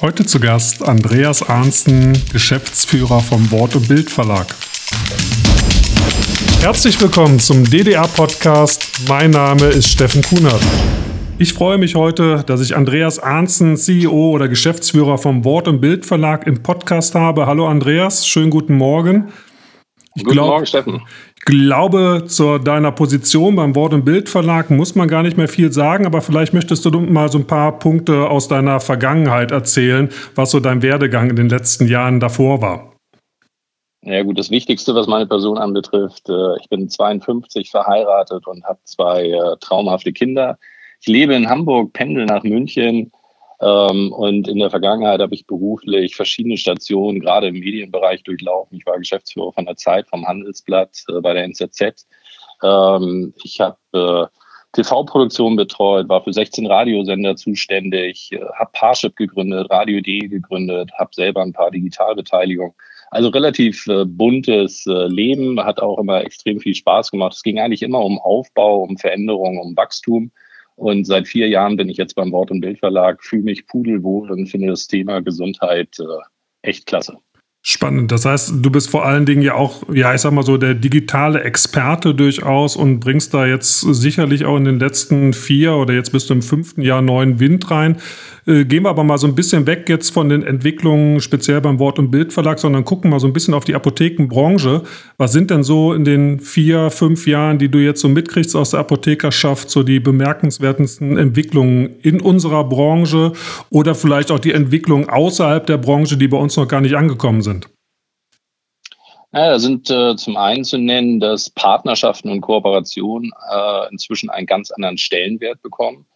Heute zu Gast Andreas Arnsten, Geschäftsführer vom Wort- und Bild Verlag. Herzlich willkommen zum DDR-Podcast. Mein Name ist Steffen Kunert. Ich freue mich heute, dass ich Andreas Arnsten, CEO oder Geschäftsführer vom Wort- und Bild Verlag im Podcast habe. Hallo Andreas, schönen guten Morgen. Ich guten glaub, Morgen, Steffen glaube, zu deiner Position beim Wort- und Bild Verlag muss man gar nicht mehr viel sagen, aber vielleicht möchtest du mal so ein paar Punkte aus deiner Vergangenheit erzählen, was so dein Werdegang in den letzten Jahren davor war. Ja gut, das Wichtigste, was meine Person anbetrifft, äh, ich bin 52 verheiratet und habe zwei äh, traumhafte Kinder. Ich lebe in Hamburg, pendel nach München und in der Vergangenheit habe ich beruflich verschiedene Stationen, gerade im Medienbereich, durchlaufen. Ich war Geschäftsführer von der Zeit, vom Handelsblatt, äh, bei der NZZ. Ähm, ich habe äh, TV-Produktion betreut, war für 16 Radiosender zuständig, äh, habe Parship gegründet, Radio.de gegründet, habe selber ein paar Digitalbeteiligungen. Also relativ äh, buntes äh, Leben, hat auch immer extrem viel Spaß gemacht. Es ging eigentlich immer um Aufbau, um Veränderung, um Wachstum. Und seit vier Jahren bin ich jetzt beim Wort- und Bildverlag, fühle mich pudelwohl und finde das Thema Gesundheit äh, echt klasse. Spannend. Das heißt, du bist vor allen Dingen ja auch, ja, ich sag mal so, der digitale Experte durchaus und bringst da jetzt sicherlich auch in den letzten vier oder jetzt bist du im fünften Jahr neuen Wind rein. Äh, gehen wir aber mal so ein bisschen weg jetzt von den Entwicklungen speziell beim Wort- und Bildverlag, sondern gucken mal so ein bisschen auf die Apothekenbranche. Was sind denn so in den vier, fünf Jahren, die du jetzt so mitkriegst aus der Apothekerschaft, so die bemerkenswertesten Entwicklungen in unserer Branche oder vielleicht auch die Entwicklungen außerhalb der Branche, die bei uns noch gar nicht angekommen sind? Ja, da sind äh, zum einen zu nennen, dass Partnerschaften und Kooperationen äh, inzwischen einen ganz anderen Stellenwert bekommen.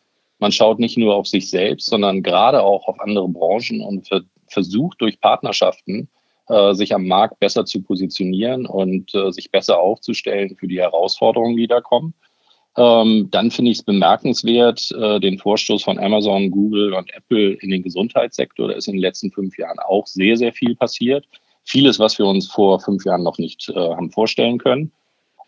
Man schaut nicht nur auf sich selbst, sondern gerade auch auf andere Branchen und versucht durch Partnerschaften äh, sich am Markt besser zu positionieren und äh, sich besser aufzustellen für die Herausforderungen, die da kommen. Ähm, dann finde ich es bemerkenswert, äh, den Vorstoß von Amazon, Google und Apple in den Gesundheitssektor. Da ist in den letzten fünf Jahren auch sehr, sehr viel passiert. Vieles, was wir uns vor fünf Jahren noch nicht äh, haben vorstellen können.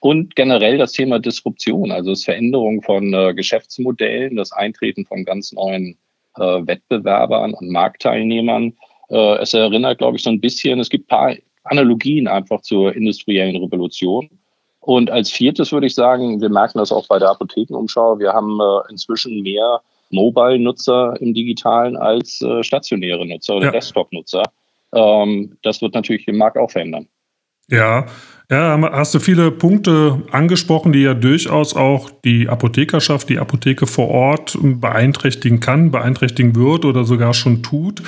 Und generell das Thema Disruption, also das Veränderung von äh, Geschäftsmodellen, das Eintreten von ganz neuen äh, Wettbewerbern und Marktteilnehmern. Äh, es erinnert, glaube ich, so ein bisschen, es gibt ein paar Analogien einfach zur industriellen Revolution. Und als viertes würde ich sagen, wir merken das auch bei der Apothekenumschau, wir haben äh, inzwischen mehr Mobile-Nutzer im Digitalen als äh, stationäre Nutzer oder ja. Desktop-Nutzer. Ähm, das wird natürlich den Markt auch verändern. Ja, ja, hast du viele Punkte angesprochen, die ja durchaus auch die Apothekerschaft, die Apotheke vor Ort beeinträchtigen kann, beeinträchtigen wird oder sogar schon tut.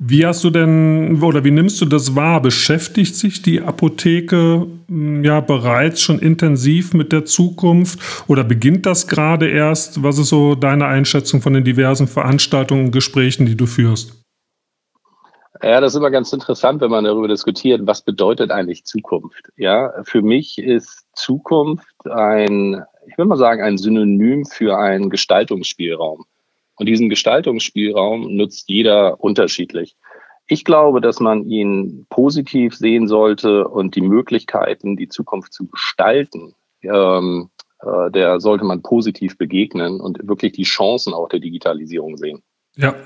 Wie hast du denn oder wie nimmst du das wahr? Beschäftigt sich die Apotheke hm, ja bereits schon intensiv mit der Zukunft oder beginnt das gerade erst? Was ist so deine Einschätzung von den diversen Veranstaltungen und Gesprächen, die du führst? Ja, das ist immer ganz interessant, wenn man darüber diskutiert, was bedeutet eigentlich Zukunft? Ja, für mich ist Zukunft ein, ich will mal sagen, ein Synonym für einen Gestaltungsspielraum. Und diesen Gestaltungsspielraum nutzt jeder unterschiedlich. Ich glaube, dass man ihn positiv sehen sollte und die Möglichkeiten, die Zukunft zu gestalten, ähm, äh, der sollte man positiv begegnen und wirklich die Chancen auch der Digitalisierung sehen. Ja.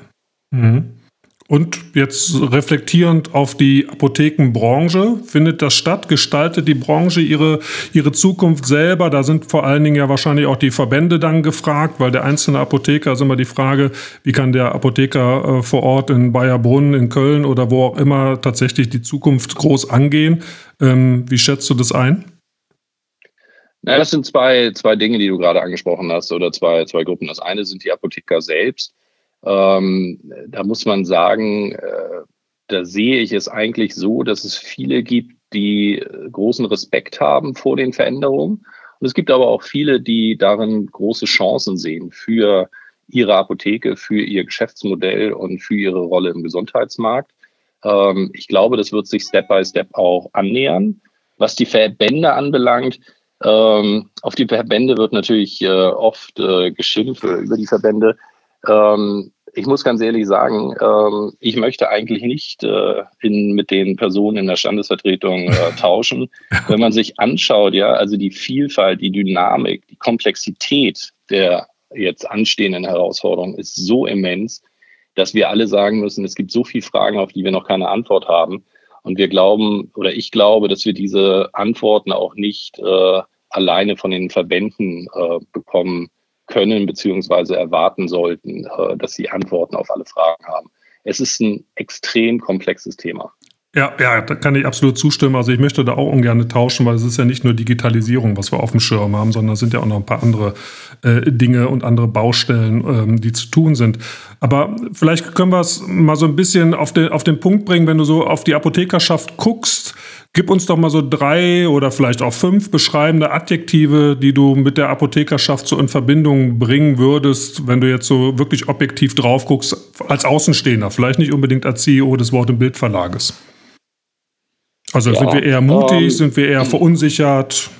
Mhm. Und jetzt reflektierend auf die Apothekenbranche, findet das statt? Gestaltet die Branche ihre, ihre Zukunft selber? Da sind vor allen Dingen ja wahrscheinlich auch die Verbände dann gefragt, weil der einzelne Apotheker ist immer die Frage, wie kann der Apotheker äh, vor Ort in Bayerbrunn, in Köln oder wo auch immer tatsächlich die Zukunft groß angehen? Ähm, wie schätzt du das ein? Na, das sind zwei, zwei Dinge, die du gerade angesprochen hast, oder zwei, zwei Gruppen. Das eine sind die Apotheker selbst ähm, da muss man sagen, äh, da sehe ich es eigentlich so, dass es viele gibt, die äh, großen Respekt haben vor den Veränderungen. Und es gibt aber auch viele, die darin große Chancen sehen für ihre Apotheke, für ihr Geschäftsmodell und für ihre Rolle im Gesundheitsmarkt. Ähm, ich glaube, das wird sich Step by Step auch annähern. Was die Verbände anbelangt, ähm, auf die Verbände wird natürlich äh, oft äh, geschimpft über die Verbände. Ähm, ich muss ganz ehrlich sagen, ähm, ich möchte eigentlich nicht äh, in, mit den Personen in der Standesvertretung äh, tauschen. Wenn man sich anschaut, ja, also die Vielfalt, die Dynamik, die Komplexität der jetzt anstehenden Herausforderungen ist so immens. dass wir alle sagen müssen, es gibt so viele Fragen, auf die wir noch keine Antwort haben. Und wir glauben, oder ich glaube, dass wir diese Antworten auch nicht äh, alleine von den Verbänden äh, bekommen können, beziehungsweise erwarten sollten, äh, dass sie Antworten auf alle Fragen haben. Es ist ein extrem komplexes Thema. Ja, ja, da kann ich absolut zustimmen. Also ich möchte da auch ungern tauschen, weil es ist ja nicht nur Digitalisierung, was wir auf dem Schirm haben, sondern es sind ja auch noch ein paar andere äh, Dinge und andere Baustellen, ähm, die zu tun sind. Aber vielleicht können wir es mal so ein bisschen auf den, auf den Punkt bringen, wenn du so auf die Apothekerschaft guckst. Gib uns doch mal so drei oder vielleicht auch fünf beschreibende Adjektive, die du mit der Apothekerschaft so in Verbindung bringen würdest, wenn du jetzt so wirklich objektiv drauf guckst, als Außenstehender, vielleicht nicht unbedingt als CEO des Wort- und Bildverlages. Also ja, sind wir eher mutig, ähm, sind wir eher verunsichert?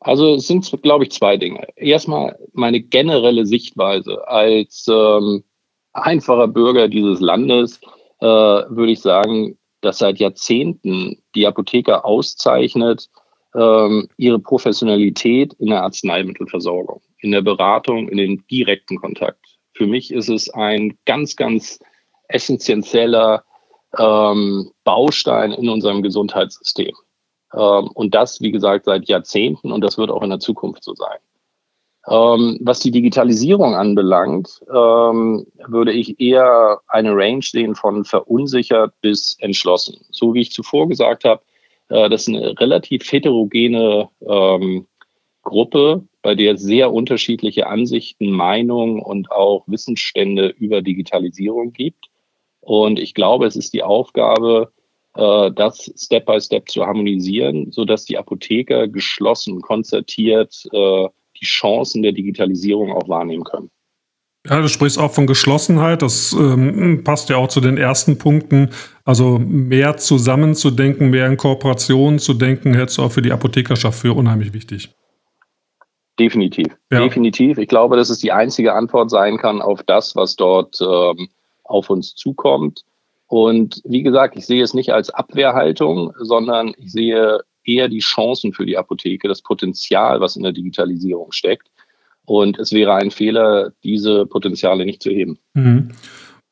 Also es sind, glaube ich, zwei Dinge. Erstmal meine generelle Sichtweise als ähm, einfacher Bürger dieses Landes äh, würde ich sagen, dass seit Jahrzehnten die Apotheker auszeichnet ähm, ihre Professionalität in der Arzneimittelversorgung, in der Beratung, in dem direkten Kontakt. Für mich ist es ein ganz, ganz essentieller ähm, Baustein in unserem Gesundheitssystem. Ähm, und das, wie gesagt, seit Jahrzehnten und das wird auch in der Zukunft so sein. Ähm, was die Digitalisierung anbelangt, ähm, würde ich eher eine Range sehen von verunsichert bis entschlossen. So wie ich zuvor gesagt habe, äh, das ist eine relativ heterogene ähm, Gruppe, bei der es sehr unterschiedliche Ansichten, Meinungen und auch Wissensstände über Digitalisierung gibt. Und ich glaube, es ist die Aufgabe, äh, das Step by Step zu harmonisieren, so dass die Apotheker geschlossen, konzertiert äh, die Chancen der Digitalisierung auch wahrnehmen können. Ja, du sprichst auch von Geschlossenheit. Das ähm, passt ja auch zu den ersten Punkten. Also mehr zusammenzudenken, mehr in Kooperation zu denken, hältst du auch für die Apothekerschaft für unheimlich wichtig. Definitiv. Ja. Definitiv. Ich glaube, dass es die einzige Antwort sein kann auf das, was dort ähm, auf uns zukommt. Und wie gesagt, ich sehe es nicht als Abwehrhaltung, sondern ich sehe eher die Chancen für die Apotheke, das Potenzial, was in der Digitalisierung steckt. Und es wäre ein Fehler, diese Potenziale nicht zu heben. Mhm.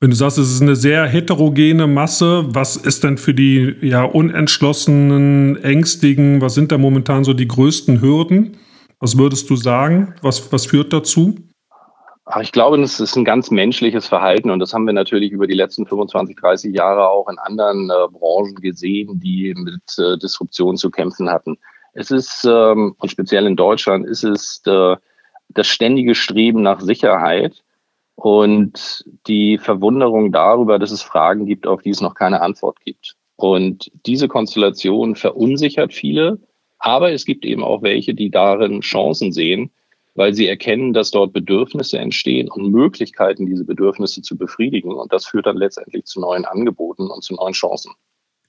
Wenn du sagst, es ist eine sehr heterogene Masse, was ist denn für die ja, unentschlossenen, ängstigen, was sind da momentan so die größten Hürden? Was würdest du sagen? Was, was führt dazu? Ich glaube, das ist ein ganz menschliches Verhalten und das haben wir natürlich über die letzten 25, 30 Jahre auch in anderen äh, Branchen gesehen, die mit äh, Disruption zu kämpfen hatten. Es ist, ähm, und speziell in Deutschland, ist es äh, das ständige Streben nach Sicherheit und die Verwunderung darüber, dass es Fragen gibt, auf die es noch keine Antwort gibt. Und diese Konstellation verunsichert viele, aber es gibt eben auch welche, die darin Chancen sehen, weil sie erkennen, dass dort Bedürfnisse entstehen und Möglichkeiten, diese Bedürfnisse zu befriedigen. Und das führt dann letztendlich zu neuen Angeboten und zu neuen Chancen.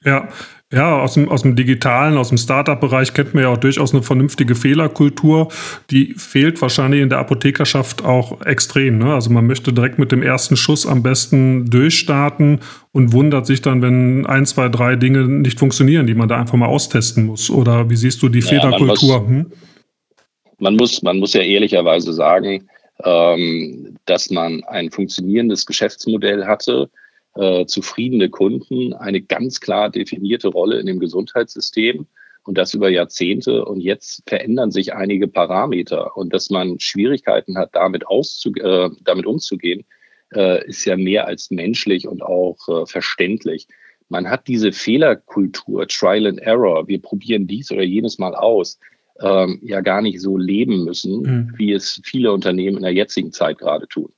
Ja, ja, aus dem, aus dem digitalen, aus dem Startup-Bereich kennt man ja auch durchaus eine vernünftige Fehlerkultur. Die fehlt wahrscheinlich in der Apothekerschaft auch extrem. Ne? Also man möchte direkt mit dem ersten Schuss am besten durchstarten und wundert sich dann, wenn ein, zwei, drei Dinge nicht funktionieren, die man da einfach mal austesten muss. Oder wie siehst du die naja, Fehlerkultur? Hm? Man muss, man muss ja ehrlicherweise sagen, ähm, dass man ein funktionierendes Geschäftsmodell hatte, äh, zufriedene Kunden, eine ganz klar definierte Rolle in dem Gesundheitssystem und das über Jahrzehnte. Und jetzt verändern sich einige Parameter und dass man Schwierigkeiten hat, damit, auszu äh, damit umzugehen, äh, ist ja mehr als menschlich und auch äh, verständlich. Man hat diese Fehlerkultur, Trial and Error, wir probieren dies oder jenes mal aus ähm, ja gar nicht so leben müssen, mhm. wie es viele Unternehmen in der jetzigen Zeit gerade tun.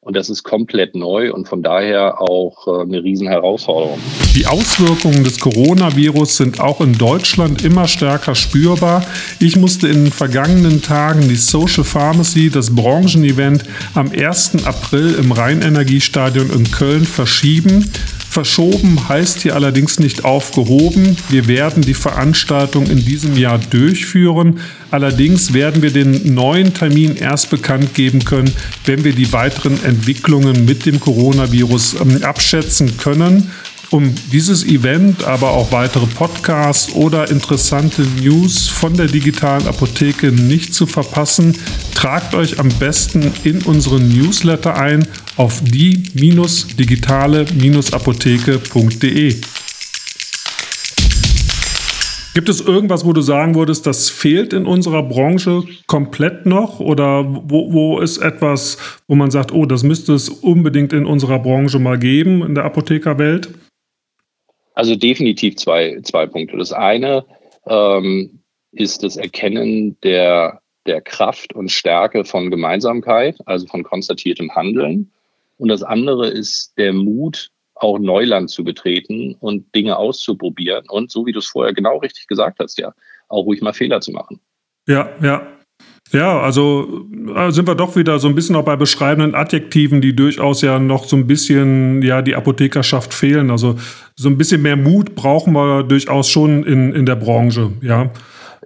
Und das ist komplett neu und von daher auch äh, eine Riesenherausforderung. Die Auswirkungen des Coronavirus sind auch in Deutschland immer stärker spürbar. Ich musste in den vergangenen Tagen die Social Pharmacy, das Branchenevent, am 1. April im Rheinenergiestadion in Köln verschieben. Verschoben heißt hier allerdings nicht aufgehoben. Wir werden die Veranstaltung in diesem Jahr durchführen. Allerdings werden wir den neuen Termin erst bekannt geben können, wenn wir die weiteren Entwicklungen mit dem Coronavirus ähm, abschätzen können. Um dieses Event, aber auch weitere Podcasts oder interessante News von der digitalen Apotheke nicht zu verpassen, tragt euch am besten in unseren Newsletter ein auf die-digitale-apotheke.de. Gibt es irgendwas, wo du sagen würdest, das fehlt in unserer Branche komplett noch? Oder wo, wo ist etwas, wo man sagt, oh, das müsste es unbedingt in unserer Branche mal geben, in der Apothekerwelt? Also definitiv zwei, zwei Punkte. Das eine ähm, ist das Erkennen der, der Kraft und Stärke von Gemeinsamkeit, also von konstatiertem Handeln. Und das andere ist der Mut, auch Neuland zu betreten und Dinge auszuprobieren und so wie du es vorher genau richtig gesagt hast, ja, auch ruhig mal Fehler zu machen. Ja, ja. Ja, also äh, sind wir doch wieder so ein bisschen auch bei beschreibenden Adjektiven, die durchaus ja noch so ein bisschen ja die Apothekerschaft fehlen. Also so ein bisschen mehr Mut brauchen wir durchaus schon in, in der Branche, ja.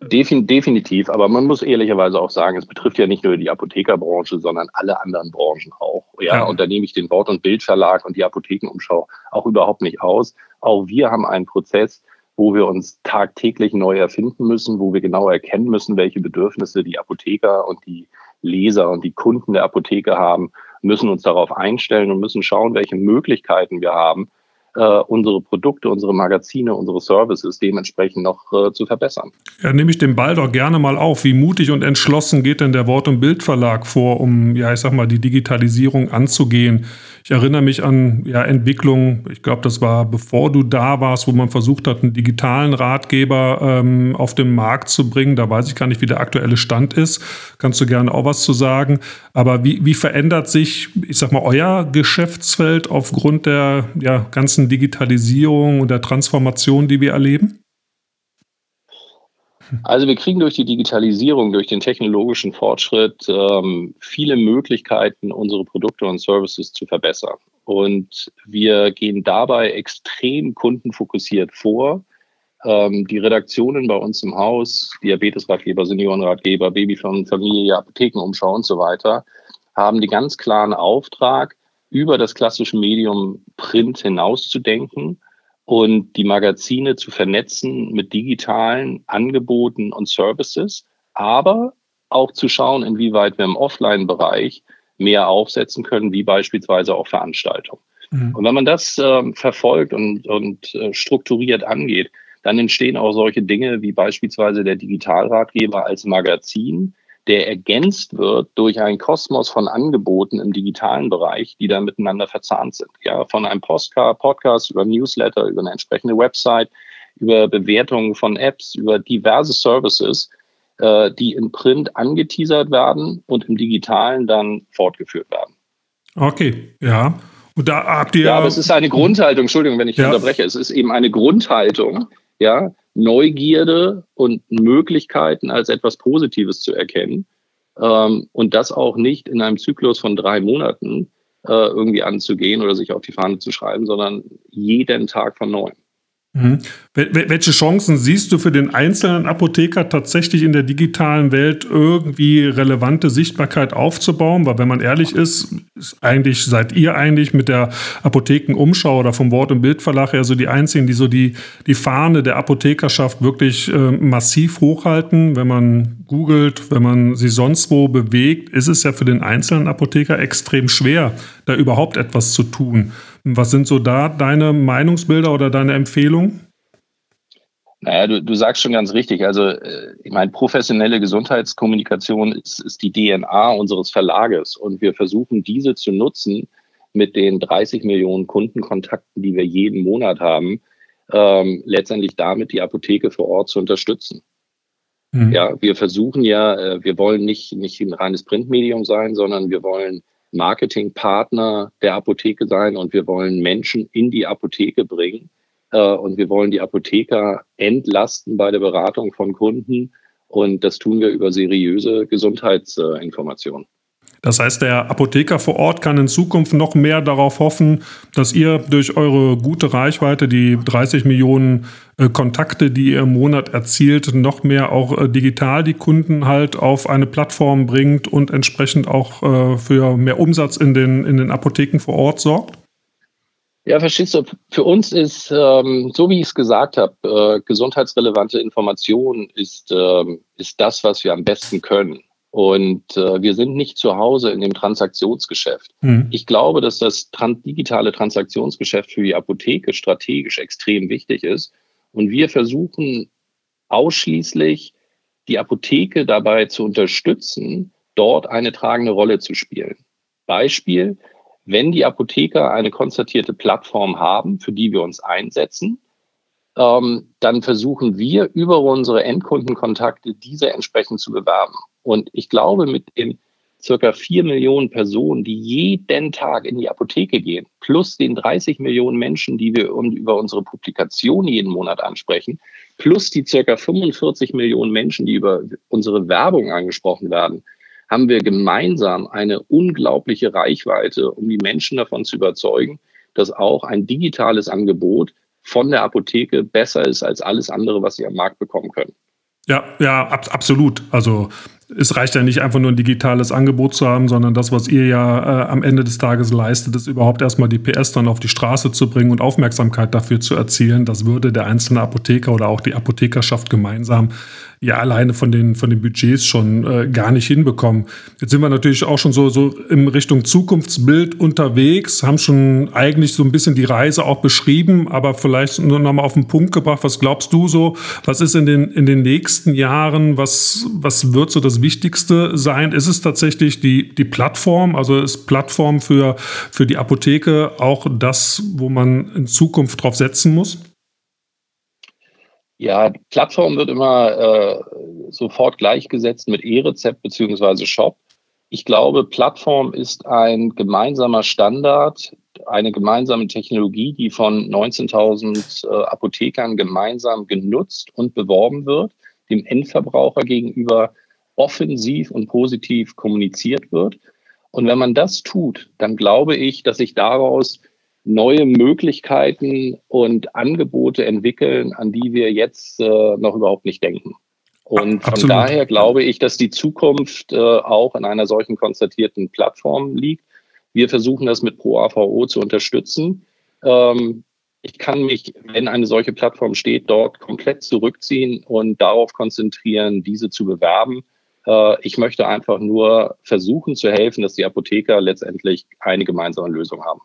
Defin definitiv, aber man muss ehrlicherweise auch sagen, es betrifft ja nicht nur die Apothekerbranche, sondern alle anderen Branchen auch. Ja, ja. und da nehme ich den Wort- und Bildverlag und die Apothekenumschau auch überhaupt nicht aus. Auch wir haben einen Prozess, wo wir uns tagtäglich neu erfinden müssen, wo wir genau erkennen müssen, welche Bedürfnisse die Apotheker und die Leser und die Kunden der Apotheke haben, müssen uns darauf einstellen und müssen schauen, welche Möglichkeiten wir haben, äh, unsere Produkte, unsere Magazine, unsere Services dementsprechend noch äh, zu verbessern. Ja, nehme ich den Ball doch gerne mal auf. Wie mutig und entschlossen geht denn der Wort- und Bildverlag vor, um, ja, ich sag mal, die Digitalisierung anzugehen? Ich erinnere mich an ja, Entwicklungen, ich glaube, das war bevor du da warst, wo man versucht hat, einen digitalen Ratgeber ähm, auf den Markt zu bringen. Da weiß ich gar nicht, wie der aktuelle Stand ist. Kannst du gerne auch was zu sagen. Aber wie, wie verändert sich, ich sag mal, euer Geschäftsfeld aufgrund der ja, ganzen Digitalisierung und der Transformation, die wir erleben? Also wir kriegen durch die Digitalisierung, durch den technologischen Fortschritt ähm, viele Möglichkeiten, unsere Produkte und Services zu verbessern. Und wir gehen dabei extrem kundenfokussiert vor. Ähm, die Redaktionen bei uns im Haus, Diabetesratgeber, Seniorenratgeber, Babyfirmen, Familie, Apothekenumschau und so weiter, haben den ganz klaren Auftrag, über das klassische Medium Print hinauszudenken und die Magazine zu vernetzen mit digitalen Angeboten und Services, aber auch zu schauen, inwieweit wir im Offline-Bereich mehr aufsetzen können, wie beispielsweise auch Veranstaltungen. Mhm. Und wenn man das äh, verfolgt und, und äh, strukturiert angeht, dann entstehen auch solche Dinge wie beispielsweise der Digitalratgeber als Magazin, der ergänzt wird durch einen Kosmos von Angeboten im digitalen Bereich, die da miteinander verzahnt sind. Ja, von einem Postcard, Podcast über Newsletter, über eine entsprechende Website, über Bewertungen von Apps, über diverse Services, äh, die im Print angeteasert werden und im Digitalen dann fortgeführt werden. Okay, ja. Und da habt ihr. Ja, aber es ist eine Grundhaltung, Entschuldigung, wenn ich ja. unterbreche. Es ist eben eine Grundhaltung, ja, Neugierde und Möglichkeiten als etwas Positives zu erkennen. Ähm, und das auch nicht in einem Zyklus von drei Monaten äh, irgendwie anzugehen oder sich auf die Fahne zu schreiben, sondern jeden Tag von neuem. Mhm. Welche Chancen siehst du für den einzelnen Apotheker tatsächlich in der digitalen Welt irgendwie relevante Sichtbarkeit aufzubauen? Weil wenn man ehrlich ist, ist eigentlich seid ihr eigentlich mit der Apothekenumschau oder vom Wort- und Bildverlag ja so die einzigen, die so die, die Fahne der Apothekerschaft wirklich äh, massiv hochhalten. Wenn man googelt, wenn man sie sonst wo bewegt, ist es ja für den einzelnen Apotheker extrem schwer, da überhaupt etwas zu tun. Was sind so da deine Meinungsbilder oder deine Empfehlungen? Naja, du, du sagst schon ganz richtig. Also, äh, ich meine, professionelle Gesundheitskommunikation ist, ist die DNA unseres Verlages und wir versuchen, diese zu nutzen mit den 30 Millionen Kundenkontakten, die wir jeden Monat haben, ähm, letztendlich damit die Apotheke vor Ort zu unterstützen. Mhm. Ja, wir versuchen ja, äh, wir wollen nicht, nicht ein reines Printmedium sein, sondern wir wollen Marketingpartner der Apotheke sein und wir wollen Menschen in die Apotheke bringen äh, und wir wollen die Apotheker entlasten bei der Beratung von Kunden und das tun wir über seriöse Gesundheitsinformationen. Das heißt, der Apotheker vor Ort kann in Zukunft noch mehr darauf hoffen, dass ihr durch eure gute Reichweite, die 30 Millionen äh, Kontakte, die ihr im Monat erzielt, noch mehr auch äh, digital die Kunden halt auf eine Plattform bringt und entsprechend auch äh, für mehr Umsatz in den, in den Apotheken vor Ort sorgt? Ja, verstehst du, für uns ist, ähm, so wie ich es gesagt habe, gesundheitsrelevante Information ist, ähm, ist das, was wir am besten können. Und äh, wir sind nicht zu Hause in dem Transaktionsgeschäft. Mhm. Ich glaube, dass das tran digitale Transaktionsgeschäft für die Apotheke strategisch extrem wichtig ist. Und wir versuchen ausschließlich die Apotheke dabei zu unterstützen, dort eine tragende Rolle zu spielen. Beispiel, wenn die Apotheker eine konzertierte Plattform haben, für die wir uns einsetzen, ähm, dann versuchen wir über unsere Endkundenkontakte diese entsprechend zu bewerben. Und ich glaube, mit den circa vier Millionen Personen, die jeden Tag in die Apotheke gehen, plus den 30 Millionen Menschen, die wir über unsere Publikation jeden Monat ansprechen, plus die circa 45 Millionen Menschen, die über unsere Werbung angesprochen werden, haben wir gemeinsam eine unglaubliche Reichweite, um die Menschen davon zu überzeugen, dass auch ein digitales Angebot von der Apotheke besser ist als alles andere, was sie am Markt bekommen können. Ja, ja, ab, absolut. Also es reicht ja nicht einfach nur ein digitales Angebot zu haben, sondern das, was ihr ja äh, am Ende des Tages leistet, ist überhaupt erstmal die PS dann auf die Straße zu bringen und Aufmerksamkeit dafür zu erzielen. Das würde der einzelne Apotheker oder auch die Apothekerschaft gemeinsam ja alleine von den, von den Budgets schon äh, gar nicht hinbekommen. Jetzt sind wir natürlich auch schon so, so in Richtung Zukunftsbild unterwegs, haben schon eigentlich so ein bisschen die Reise auch beschrieben, aber vielleicht nur noch mal auf den Punkt gebracht. Was glaubst du so? Was ist in den, in den nächsten Jahren? Was, was wird so das Wichtigste sein? Ist es tatsächlich die, die Plattform? Also ist Plattform für, für die Apotheke auch das, wo man in Zukunft drauf setzen muss? Ja, Plattform wird immer äh, sofort gleichgesetzt mit E-Rezept beziehungsweise Shop. Ich glaube, Plattform ist ein gemeinsamer Standard, eine gemeinsame Technologie, die von 19.000 äh, Apothekern gemeinsam genutzt und beworben wird, dem Endverbraucher gegenüber offensiv und positiv kommuniziert wird. Und wenn man das tut, dann glaube ich, dass sich daraus neue Möglichkeiten und Angebote entwickeln, an die wir jetzt äh, noch überhaupt nicht denken. Und Absolut. von daher glaube ich, dass die Zukunft äh, auch in einer solchen konstatierten Plattform liegt. Wir versuchen das mit ProAVO zu unterstützen. Ähm, ich kann mich, wenn eine solche Plattform steht, dort komplett zurückziehen und darauf konzentrieren, diese zu bewerben. Äh, ich möchte einfach nur versuchen zu helfen, dass die Apotheker letztendlich eine gemeinsame Lösung haben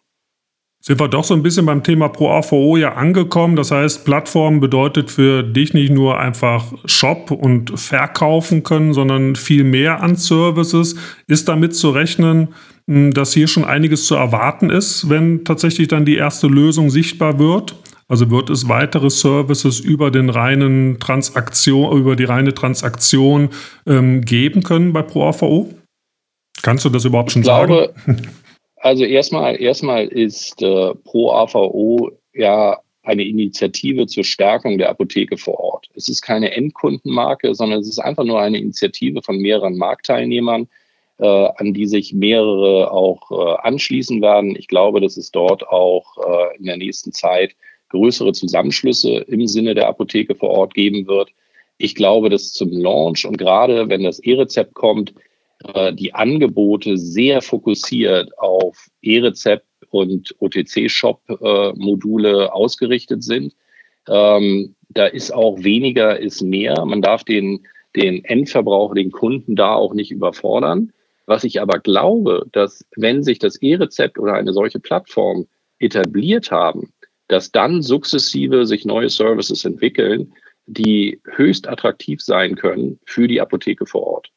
sind wir doch so ein bisschen beim Thema Pro AVO ja angekommen. Das heißt, Plattform bedeutet für dich nicht nur einfach Shop und verkaufen können, sondern viel mehr an Services. Ist damit zu rechnen, hm, dass hier schon einiges zu erwarten ist, wenn tatsächlich dann die erste Lösung sichtbar wird? Also wird es weitere Services über den reinen Transaktion, über die reine Transaktion ähm, geben können bei Pro AVO? Kannst du das überhaupt schon ich glaube, sagen? Also erstmal, erstmal ist äh, Pro AVO ja eine Initiative zur Stärkung der Apotheke vor Ort. Es ist keine Endkundenmarke, sondern es ist einfach nur eine Initiative von mehreren Marktteilnehmern, äh, an die sich mehrere auch äh, anschließen werden. Ich glaube, dass es dort auch äh, in der nächsten Zeit größere Zusammenschlüsse im Sinne der Apotheke vor Ort geben wird. Ich glaube, dass zum Launch und gerade wenn das E-Rezept kommt, die Angebote sehr fokussiert auf E-Rezept und OTC-Shop-Module ausgerichtet sind. Ähm, da ist auch weniger ist mehr. Man darf den, den Endverbraucher, den Kunden da auch nicht überfordern. Was ich aber glaube, dass wenn sich das E-Rezept oder eine solche Plattform etabliert haben, dass dann sukzessive sich neue Services entwickeln, die höchst attraktiv sein können für die Apotheke vor Ort.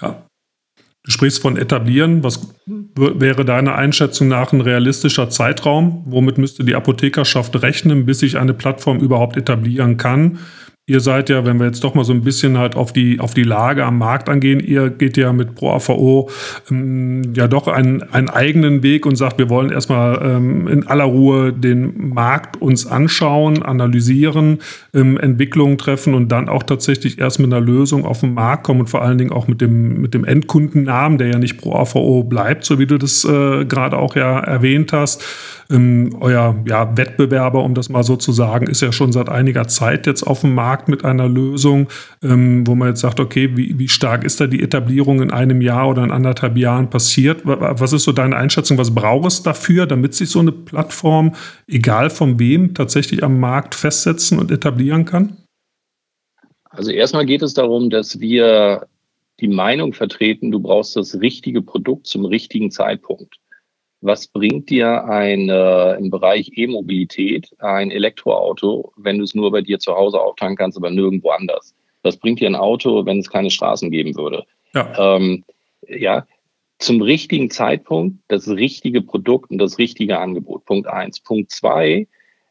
Ja, Du sprichst von etablieren. Was wäre deiner Einschätzung nach ein realistischer Zeitraum? Womit müsste die Apothekerschaft rechnen, bis sich eine Plattform überhaupt etablieren kann? Ihr seid ja, wenn wir jetzt doch mal so ein bisschen halt auf die, auf die Lage am Markt angehen, ihr geht ja mit ProAVO ähm, ja doch einen, einen eigenen Weg und sagt, wir wollen erstmal ähm, in aller Ruhe den Markt uns anschauen, analysieren, ähm, Entwicklungen treffen und dann auch tatsächlich erst mit einer Lösung auf den Markt kommen und vor allen Dingen auch mit dem, mit dem Endkundennamen, der ja nicht ProAVO bleibt, so wie du das äh, gerade auch ja erwähnt hast. Ähm, euer ja, Wettbewerber, um das mal so zu sagen, ist ja schon seit einiger Zeit jetzt auf dem Markt Markt mit einer Lösung, ähm, wo man jetzt sagt, okay, wie, wie stark ist da die Etablierung in einem Jahr oder in anderthalb Jahren passiert? Was ist so deine Einschätzung? Was braucht es dafür, damit sich so eine Plattform, egal von wem, tatsächlich am Markt festsetzen und etablieren kann? Also erstmal geht es darum, dass wir die Meinung vertreten, du brauchst das richtige Produkt zum richtigen Zeitpunkt. Was bringt dir ein äh, im Bereich E-Mobilität ein Elektroauto, wenn du es nur bei dir zu Hause auftanken kannst, aber nirgendwo anders? Was bringt dir ein Auto, wenn es keine Straßen geben würde? Ja. Ähm, ja, zum richtigen Zeitpunkt das richtige Produkt und das richtige Angebot. Punkt eins. Punkt zwei,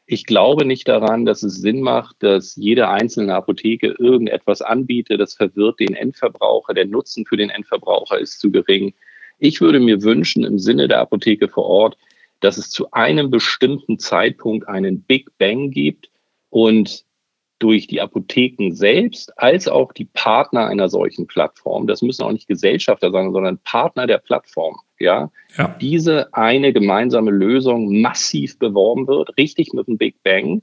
ich glaube nicht daran, dass es Sinn macht, dass jede einzelne Apotheke irgendetwas anbietet. Das verwirrt den Endverbraucher. Der Nutzen für den Endverbraucher ist zu gering. Ich würde mir wünschen, im Sinne der Apotheke vor Ort, dass es zu einem bestimmten Zeitpunkt einen Big Bang gibt und durch die Apotheken selbst als auch die Partner einer solchen Plattform, das müssen auch nicht Gesellschafter sein, sondern Partner der Plattform, ja, ja. diese eine gemeinsame Lösung massiv beworben wird, richtig mit dem Big Bang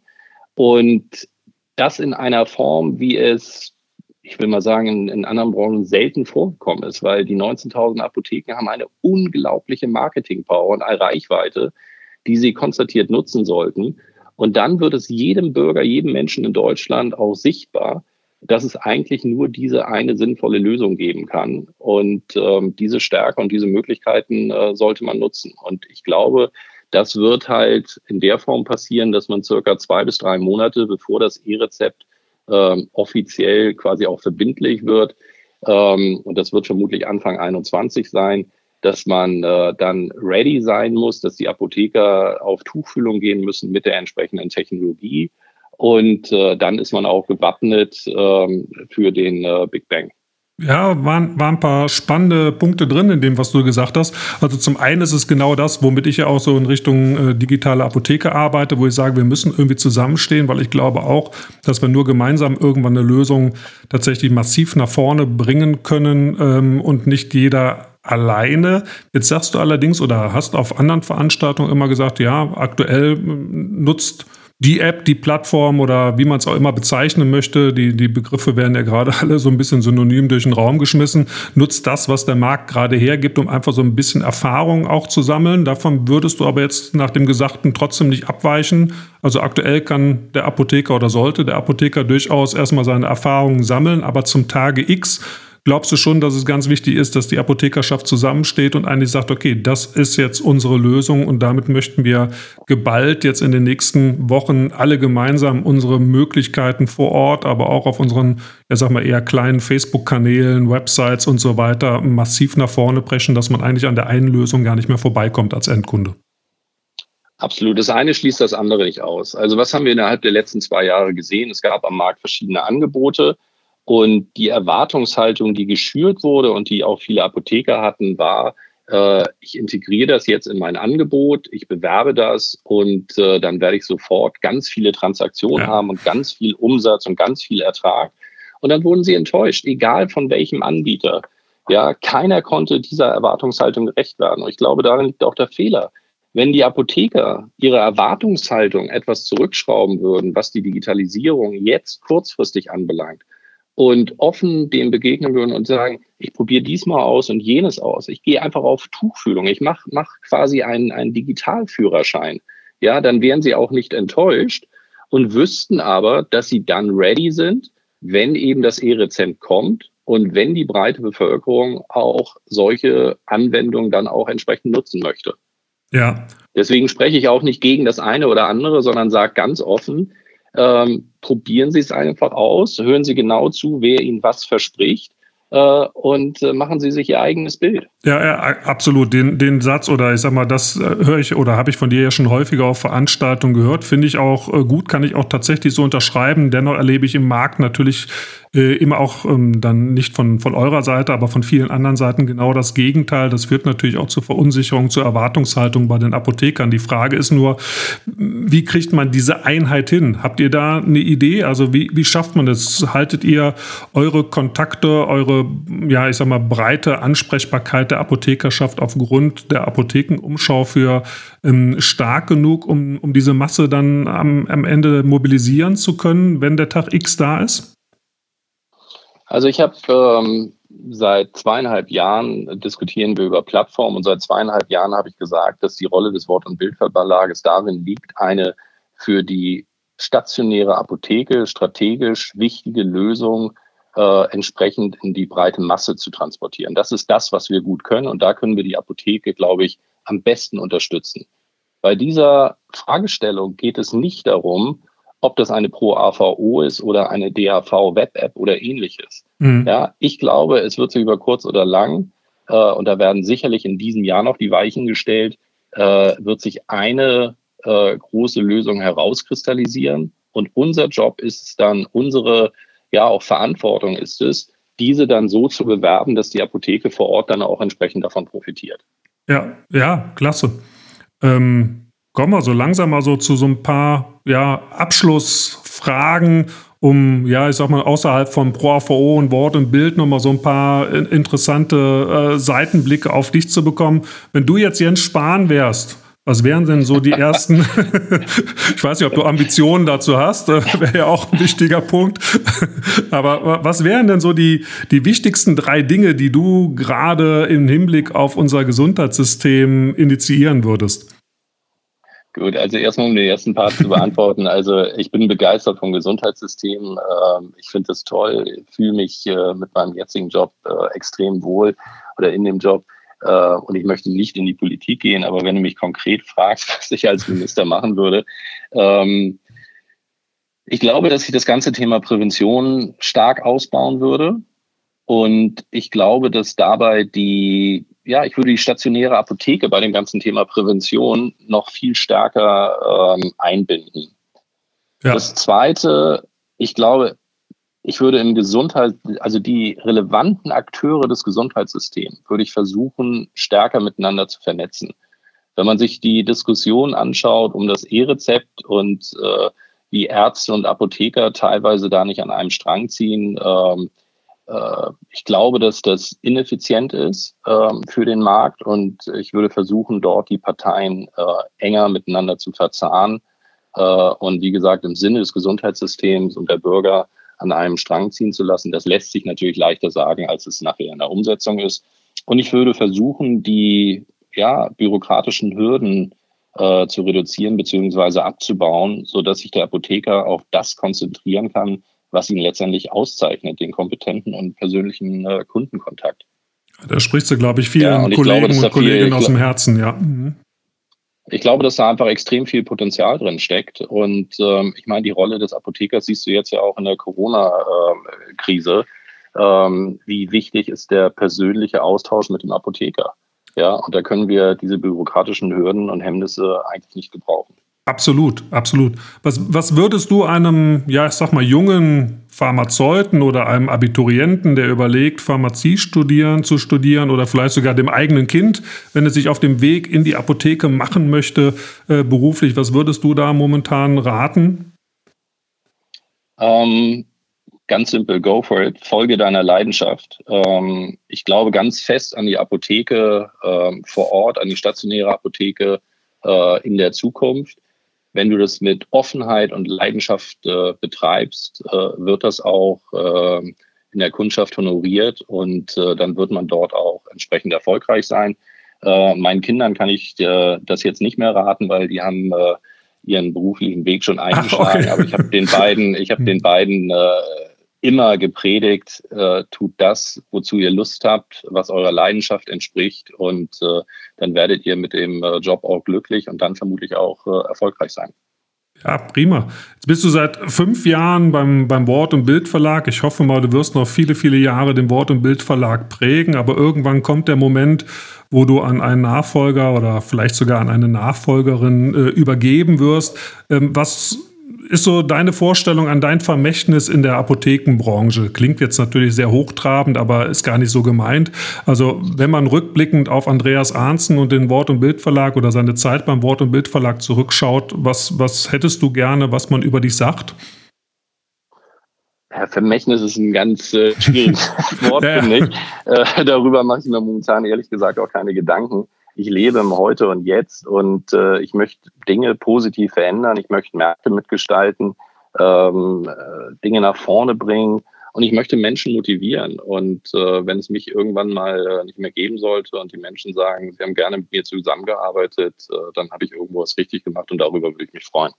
und das in einer Form, wie es, ich will mal sagen, in, in anderen Branchen selten vorgekommen ist, weil die 19.000 Apotheken haben eine unglaubliche Marketingpower und eine Reichweite, die sie konstatiert nutzen sollten. Und dann wird es jedem Bürger, jedem Menschen in Deutschland auch sichtbar, dass es eigentlich nur diese eine sinnvolle Lösung geben kann. Und ähm, diese Stärke und diese Möglichkeiten äh, sollte man nutzen. Und ich glaube, das wird halt in der Form passieren, dass man circa zwei bis drei Monate, bevor das E-Rezept ähm, offiziell quasi auch verbindlich wird, ähm, und das wird vermutlich Anfang 21 sein, dass man äh, dann ready sein muss, dass die Apotheker auf Tuchfühlung gehen müssen mit der entsprechenden Technologie. Und äh, dann ist man auch gewappnet ähm, für den äh, Big Bang. Ja, waren, waren ein paar spannende Punkte drin in dem, was du gesagt hast. Also zum einen ist es genau das, womit ich ja auch so in Richtung äh, digitale Apotheke arbeite, wo ich sage, wir müssen irgendwie zusammenstehen, weil ich glaube auch, dass wir nur gemeinsam irgendwann eine Lösung tatsächlich massiv nach vorne bringen können ähm, und nicht jeder alleine. Jetzt sagst du allerdings oder hast auf anderen Veranstaltungen immer gesagt, ja, aktuell nutzt die App, die Plattform oder wie man es auch immer bezeichnen möchte, die, die Begriffe werden ja gerade alle so ein bisschen synonym durch den Raum geschmissen, nutzt das, was der Markt gerade hergibt, um einfach so ein bisschen Erfahrung auch zu sammeln. Davon würdest du aber jetzt nach dem Gesagten trotzdem nicht abweichen. Also aktuell kann der Apotheker oder sollte der Apotheker durchaus erstmal seine Erfahrungen sammeln, aber zum Tage X Glaubst du schon, dass es ganz wichtig ist, dass die Apothekerschaft zusammensteht und eigentlich sagt, okay, das ist jetzt unsere Lösung und damit möchten wir geballt jetzt in den nächsten Wochen alle gemeinsam unsere Möglichkeiten vor Ort, aber auch auf unseren, ja sag mal, eher kleinen Facebook-Kanälen, Websites und so weiter massiv nach vorne brechen, dass man eigentlich an der einen Lösung gar nicht mehr vorbeikommt als Endkunde? Absolut. Das eine schließt das andere nicht aus. Also was haben wir innerhalb der letzten zwei Jahre gesehen? Es gab am Markt verschiedene Angebote. Und die Erwartungshaltung, die geschürt wurde und die auch viele Apotheker hatten, war, äh, ich integriere das jetzt in mein Angebot, ich bewerbe das und äh, dann werde ich sofort ganz viele Transaktionen ja. haben und ganz viel Umsatz und ganz viel Ertrag. Und dann wurden sie enttäuscht, egal von welchem Anbieter. Ja, keiner konnte dieser Erwartungshaltung gerecht werden. Und ich glaube, darin liegt auch der Fehler. Wenn die Apotheker ihre Erwartungshaltung etwas zurückschrauben würden, was die Digitalisierung jetzt kurzfristig anbelangt, und offen dem begegnen würden und sagen, ich probiere diesmal aus und jenes aus. Ich gehe einfach auf Tuchfühlung. Ich mache mach quasi einen, einen Digitalführerschein. Ja, dann wären sie auch nicht enttäuscht und wüssten aber, dass sie dann ready sind, wenn eben das E-Rezept kommt und wenn die breite Bevölkerung auch solche Anwendungen dann auch entsprechend nutzen möchte. Ja. Deswegen spreche ich auch nicht gegen das eine oder andere, sondern sage ganz offen, ähm, probieren Sie es einfach aus, hören Sie genau zu, wer Ihnen was verspricht und äh, machen Sie sich Ihr eigenes Bild. Ja, ja absolut. Den, den Satz oder ich sag mal, das äh, höre ich oder habe ich von dir ja schon häufiger auf Veranstaltungen gehört. Finde ich auch äh, gut, kann ich auch tatsächlich so unterschreiben. Dennoch erlebe ich im Markt natürlich äh, immer auch ähm, dann nicht von, von eurer Seite, aber von vielen anderen Seiten genau das Gegenteil. Das führt natürlich auch zur Verunsicherung, zur Erwartungshaltung bei den Apothekern. Die Frage ist nur, wie kriegt man diese Einheit hin? Habt ihr da eine Idee? Also wie, wie schafft man das? Haltet ihr eure Kontakte, eure ja, ich sag mal, breite Ansprechbarkeit der Apothekerschaft aufgrund der Apothekenumschau für ähm, stark genug, um, um diese Masse dann am, am Ende mobilisieren zu können, wenn der Tag X da ist? Also ich habe ähm, seit zweieinhalb Jahren diskutieren wir über Plattformen und seit zweieinhalb Jahren habe ich gesagt, dass die Rolle des Wort- und Bildverlages darin liegt, eine für die stationäre Apotheke strategisch wichtige Lösung äh, entsprechend in die breite Masse zu transportieren. Das ist das, was wir gut können und da können wir die Apotheke, glaube ich, am besten unterstützen. Bei dieser Fragestellung geht es nicht darum, ob das eine Pro-AVO ist oder eine DAV-Web-App oder ähnliches. Mhm. Ja, ich glaube, es wird sich über kurz oder lang, äh, und da werden sicherlich in diesem Jahr noch die Weichen gestellt, äh, wird sich eine äh, große Lösung herauskristallisieren. Und unser Job ist es dann, unsere, ja, auch Verantwortung ist es, diese dann so zu bewerben, dass die Apotheke vor Ort dann auch entsprechend davon profitiert. Ja, ja, klasse. Ähm, kommen wir so langsam mal so zu so ein paar ja, Abschlussfragen, um, ja, ich sag mal, außerhalb von Pro AVO und Wort und Bild nochmal so ein paar interessante äh, Seitenblicke auf dich zu bekommen. Wenn du jetzt Jens Spahn wärst, was wären denn so die ersten? ich weiß nicht, ob du Ambitionen dazu hast, äh, wäre ja auch ein wichtiger Punkt. Aber was wären denn so die, die wichtigsten drei Dinge, die du gerade im Hinblick auf unser Gesundheitssystem initiieren würdest? Gut, also erstmal um den ersten Part zu beantworten. Also ich bin begeistert vom Gesundheitssystem. Ähm, ich finde es toll, fühle mich äh, mit meinem jetzigen Job äh, extrem wohl oder in dem Job. Äh, und ich möchte nicht in die Politik gehen, aber wenn du mich konkret fragst, was ich als Minister machen würde, ähm, ich glaube, dass ich das ganze Thema Prävention stark ausbauen würde. Und ich glaube, dass dabei die, ja, ich würde die stationäre Apotheke bei dem ganzen Thema Prävention noch viel stärker ähm, einbinden. Ja. Das Zweite, ich glaube, ich würde im Gesundheit, also die relevanten Akteure des Gesundheitssystems, würde ich versuchen, stärker miteinander zu vernetzen. Wenn man sich die Diskussion anschaut um das E-Rezept und äh, wie Ärzte und Apotheker teilweise da nicht an einem Strang ziehen, ähm, äh, ich glaube, dass das ineffizient ist ähm, für den Markt und ich würde versuchen, dort die Parteien äh, enger miteinander zu verzahnen äh, und wie gesagt im Sinne des Gesundheitssystems und der Bürger an einem Strang ziehen zu lassen. Das lässt sich natürlich leichter sagen, als es nachher in der Umsetzung ist. Und ich würde versuchen, die ja, bürokratischen Hürden äh, zu reduzieren bzw. abzubauen, so dass sich der Apotheker auf das konzentrieren kann, was ihn letztendlich auszeichnet, den kompetenten und persönlichen äh, Kundenkontakt. Da sprichst du, glaube ich, vielen ja, Kollegen glaube, und Kolleginnen aus dem Herzen, ja. Mhm ich glaube, dass da einfach extrem viel Potenzial drin steckt. Und ähm, ich meine, die Rolle des Apothekers siehst du jetzt ja auch in der Corona-Krise. Ähm, wie wichtig ist der persönliche Austausch mit dem Apotheker? Ja, und da können wir diese bürokratischen Hürden und Hemmnisse eigentlich nicht gebrauchen. Absolut, absolut. Was, was würdest du einem, ja, ich sag mal, jungen Pharmazeuten oder einem Abiturienten, der überlegt, Pharmazie studieren, zu studieren oder vielleicht sogar dem eigenen Kind, wenn es sich auf dem Weg in die Apotheke machen möchte, äh, beruflich, was würdest du da momentan raten? Ähm, ganz simpel, go for it. Folge deiner Leidenschaft. Ähm, ich glaube ganz fest an die Apotheke ähm, vor Ort, an die stationäre Apotheke äh, in der Zukunft wenn du das mit Offenheit und Leidenschaft äh, betreibst, äh, wird das auch äh, in der Kundschaft honoriert und äh, dann wird man dort auch entsprechend erfolgreich sein. Äh, meinen Kindern kann ich äh, das jetzt nicht mehr raten, weil die haben ihren beruflichen Weg schon eingeschlagen. Ach, okay. Aber ich habe den beiden, ich habe den beiden immer gepredigt, äh, tut das, wozu ihr Lust habt, was eurer Leidenschaft entspricht und äh, dann werdet ihr mit dem äh, Job auch glücklich und dann vermutlich auch äh, erfolgreich sein. Ja, prima. Jetzt bist du seit fünf Jahren beim, beim Wort- und Bildverlag. Ich hoffe mal, du wirst noch viele, viele Jahre den Wort- und Bildverlag prägen, aber irgendwann kommt der Moment, wo du an einen Nachfolger oder vielleicht sogar an eine Nachfolgerin äh, übergeben wirst. Ähm, was ist so deine Vorstellung an dein Vermächtnis in der Apothekenbranche? Klingt jetzt natürlich sehr hochtrabend, aber ist gar nicht so gemeint. Also, wenn man rückblickend auf Andreas Arnzen und den Wort- und Bildverlag oder seine Zeit beim Wort- und Bildverlag zurückschaut, was, was hättest du gerne, was man über dich sagt? Ja, Vermächtnis ist ein ganz äh, schwieriges Wort, ja. finde ich. Äh, darüber mache ich mir momentan ehrlich gesagt auch keine Gedanken. Ich lebe im Heute und Jetzt und äh, ich möchte Dinge positiv verändern. Ich möchte Märkte mitgestalten, ähm, äh, Dinge nach vorne bringen und ich möchte Menschen motivieren. Und äh, wenn es mich irgendwann mal äh, nicht mehr geben sollte und die Menschen sagen, sie haben gerne mit mir zusammengearbeitet, äh, dann habe ich irgendwo was richtig gemacht und darüber würde ich mich freuen.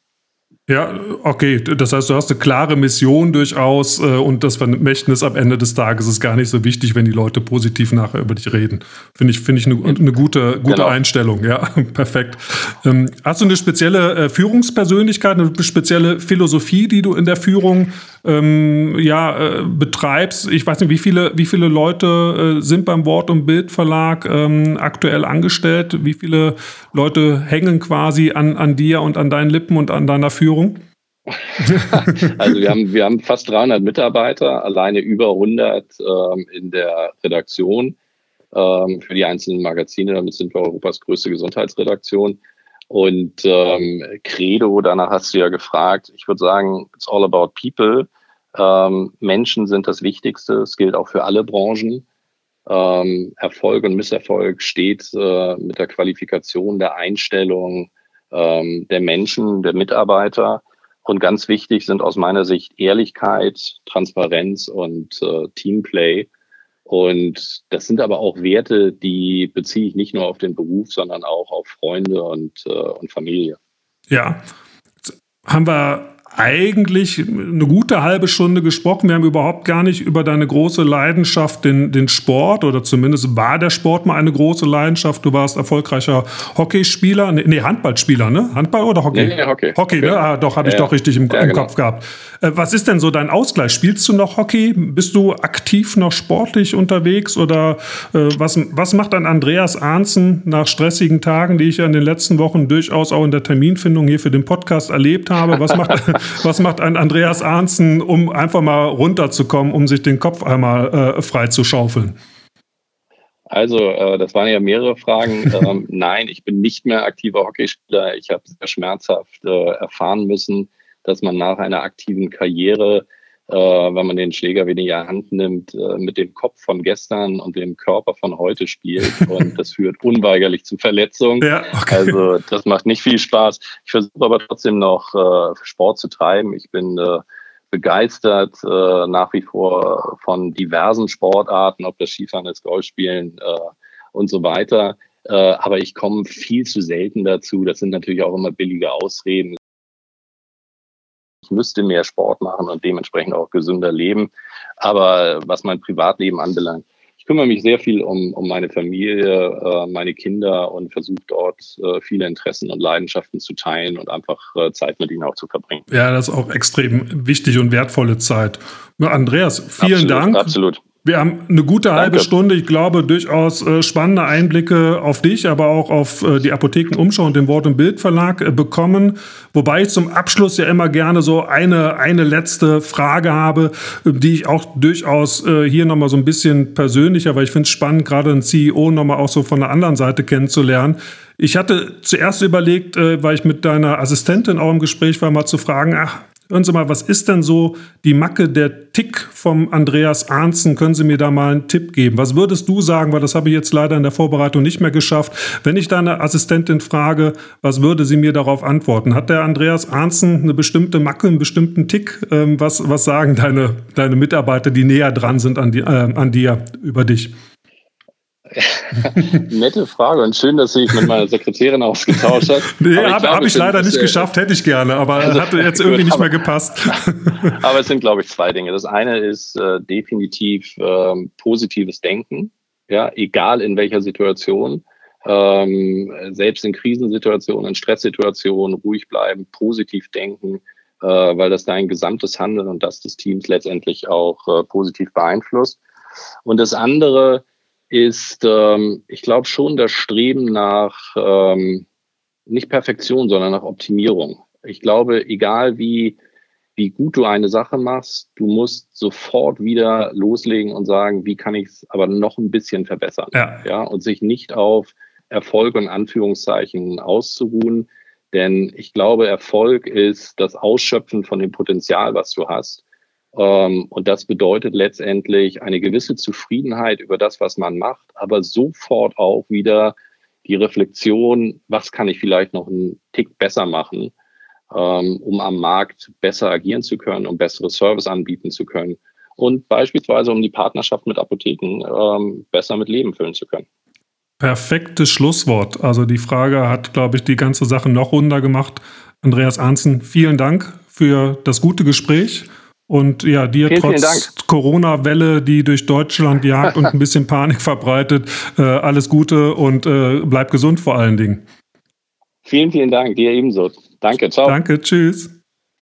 Ja, okay. Das heißt, du hast eine klare Mission durchaus äh, und das Vermächtnis am Ende des Tages ist gar nicht so wichtig, wenn die Leute positiv nachher über dich reden. Finde ich, finde ich eine, eine gute, gute genau. Einstellung. Ja, perfekt. Ähm, hast du eine spezielle äh, Führungspersönlichkeit, eine spezielle Philosophie, die du in der Führung ähm, ja, äh, betreibst? Ich weiß nicht, wie viele, wie viele Leute äh, sind beim Wort- und Bildverlag ähm, aktuell angestellt? Wie viele Leute hängen quasi an, an dir und an deinen Lippen und an deiner Führung? Führung? also wir haben, wir haben fast 300 Mitarbeiter, alleine über 100 ähm, in der Redaktion ähm, für die einzelnen Magazine. Damit sind wir Europas größte Gesundheitsredaktion. Und ähm, Credo, danach hast du ja gefragt. Ich würde sagen, it's all about people. Ähm, Menschen sind das Wichtigste. Es gilt auch für alle Branchen. Ähm, Erfolg und Misserfolg steht äh, mit der Qualifikation, der Einstellung, ähm, der Menschen, der Mitarbeiter. Und ganz wichtig sind aus meiner Sicht Ehrlichkeit, Transparenz und äh, Teamplay. Und das sind aber auch Werte, die beziehe ich nicht nur auf den Beruf, sondern auch auf Freunde und, äh, und Familie. Ja, haben wir eigentlich eine gute halbe Stunde gesprochen. Wir haben überhaupt gar nicht über deine große Leidenschaft, den, den Sport, oder zumindest war der Sport mal eine große Leidenschaft. Du warst erfolgreicher Hockeyspieler, nee, Handballspieler, ne? Handball oder Hockey? Nee, nee, Hockey. Hockey, okay. ne? Ah, doch, hatte ja, ich doch richtig im, ja, im genau. Kopf gehabt. Äh, was ist denn so dein Ausgleich? Spielst du noch Hockey? Bist du aktiv noch sportlich unterwegs? Oder äh, was, was macht ein Andreas Arnzen nach stressigen Tagen, die ich ja in den letzten Wochen durchaus auch in der Terminfindung hier für den Podcast erlebt habe? Was macht Was macht ein Andreas Arnzen, um einfach mal runterzukommen, um sich den Kopf einmal äh, frei zu schaufeln? Also, äh, das waren ja mehrere Fragen. ähm, nein, ich bin nicht mehr aktiver Hockeyspieler. Ich habe sehr schmerzhaft äh, erfahren müssen, dass man nach einer aktiven Karriere äh, wenn man den Schläger die Hand nimmt, äh, mit dem Kopf von gestern und dem Körper von heute spielt. Und das führt unweigerlich zu Verletzungen. Ja, okay. Also das macht nicht viel Spaß. Ich versuche aber trotzdem noch äh, Sport zu treiben. Ich bin äh, begeistert äh, nach wie vor von diversen Sportarten, ob das Skifahren ist, Golfspielen äh, und so weiter. Äh, aber ich komme viel zu selten dazu. Das sind natürlich auch immer billige Ausreden müsste mehr Sport machen und dementsprechend auch gesünder leben. Aber was mein Privatleben anbelangt, ich kümmere mich sehr viel um, um meine Familie, äh, meine Kinder und versuche dort äh, viele Interessen und Leidenschaften zu teilen und einfach äh, Zeit mit ihnen auch zu verbringen. Ja, das ist auch extrem wichtig und wertvolle Zeit. Andreas, vielen absolut, Dank. Absolut. Wir haben eine gute Danke. halbe Stunde, ich glaube, durchaus äh, spannende Einblicke auf dich, aber auch auf äh, die Apothekenumschau und den Wort- und Bildverlag äh, bekommen. Wobei ich zum Abschluss ja immer gerne so eine, eine letzte Frage habe, die ich auch durchaus äh, hier nochmal so ein bisschen persönlicher, weil ich finde es spannend, gerade einen CEO nochmal auch so von der anderen Seite kennenzulernen. Ich hatte zuerst überlegt, weil ich mit deiner Assistentin auch im Gespräch war, mal zu fragen, ach, Hören Sie mal, was ist denn so die Macke, der Tick vom Andreas Arnzen? Können Sie mir da mal einen Tipp geben? Was würdest du sagen, weil das habe ich jetzt leider in der Vorbereitung nicht mehr geschafft. Wenn ich deine Assistentin frage, was würde sie mir darauf antworten? Hat der Andreas Arnzen eine bestimmte Macke, einen bestimmten Tick? Ähm, was, was sagen deine, deine Mitarbeiter, die näher dran sind an, die, äh, an dir, über dich? Nette Frage und schön, dass sie sich mit meiner Sekretärin ausgetauscht hat. nee, habe hab ich leider nicht geschafft, hätte ich gerne, aber also, hat jetzt irgendwie nicht mehr gepasst. aber es sind, glaube ich, zwei Dinge. Das eine ist äh, definitiv äh, positives Denken, ja, egal in welcher Situation. Ähm, selbst in Krisensituationen, in Stresssituationen ruhig bleiben, positiv denken, äh, weil das dein gesamtes Handeln und das des Teams letztendlich auch äh, positiv beeinflusst. Und das andere, ist, ähm, ich glaube, schon das Streben nach ähm, nicht Perfektion, sondern nach Optimierung. Ich glaube, egal wie, wie gut du eine Sache machst, du musst sofort wieder loslegen und sagen, wie kann ich es aber noch ein bisschen verbessern. Ja. ja. Und sich nicht auf Erfolg und Anführungszeichen auszuruhen. Denn ich glaube, Erfolg ist das Ausschöpfen von dem Potenzial, was du hast. Ähm, und das bedeutet letztendlich eine gewisse Zufriedenheit über das, was man macht, aber sofort auch wieder die Reflexion, was kann ich vielleicht noch einen Tick besser machen, ähm, um am Markt besser agieren zu können, um bessere Service anbieten zu können und beispielsweise um die Partnerschaft mit Apotheken ähm, besser mit Leben füllen zu können. Perfektes Schlusswort. Also die Frage hat, glaube ich, die ganze Sache noch runder gemacht. Andreas Arnzen, vielen Dank für das gute Gespräch. Und ja, dir vielen, trotz Corona-Welle, die durch Deutschland jagt und ein bisschen Panik verbreitet, äh, alles Gute und äh, bleib gesund vor allen Dingen. Vielen, vielen Dank. Dir ebenso. Danke. Ciao. Danke. Tschüss.